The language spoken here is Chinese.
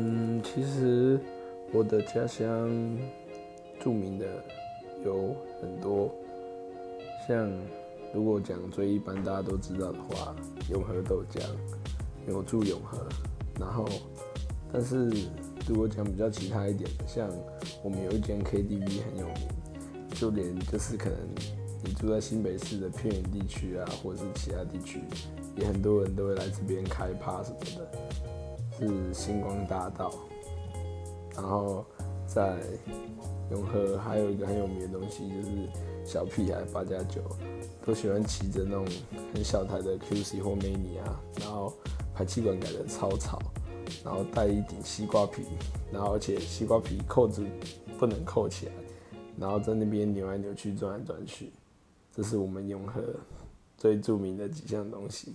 嗯，其实我的家乡著名的有很多，像如果讲最一般大家都知道的话，永和豆浆，有住永和，然后但是如果讲比较其他一点，像我们有一间 KTV 很有名，就连就是可能你住在新北市的偏远地区啊，或者是其他地区，也很多人都会来这边开趴什么的。是星光大道，然后在永和还有一个很有名的东西，就是小屁孩八加九都喜欢骑着那种很小台的 QC 或 Mini 啊，然后排气管改的超吵，然后戴一顶西瓜皮，然后而且西瓜皮扣子不能扣起来，然后在那边扭来扭去转来转去，这是我们永和最著名的几项东西。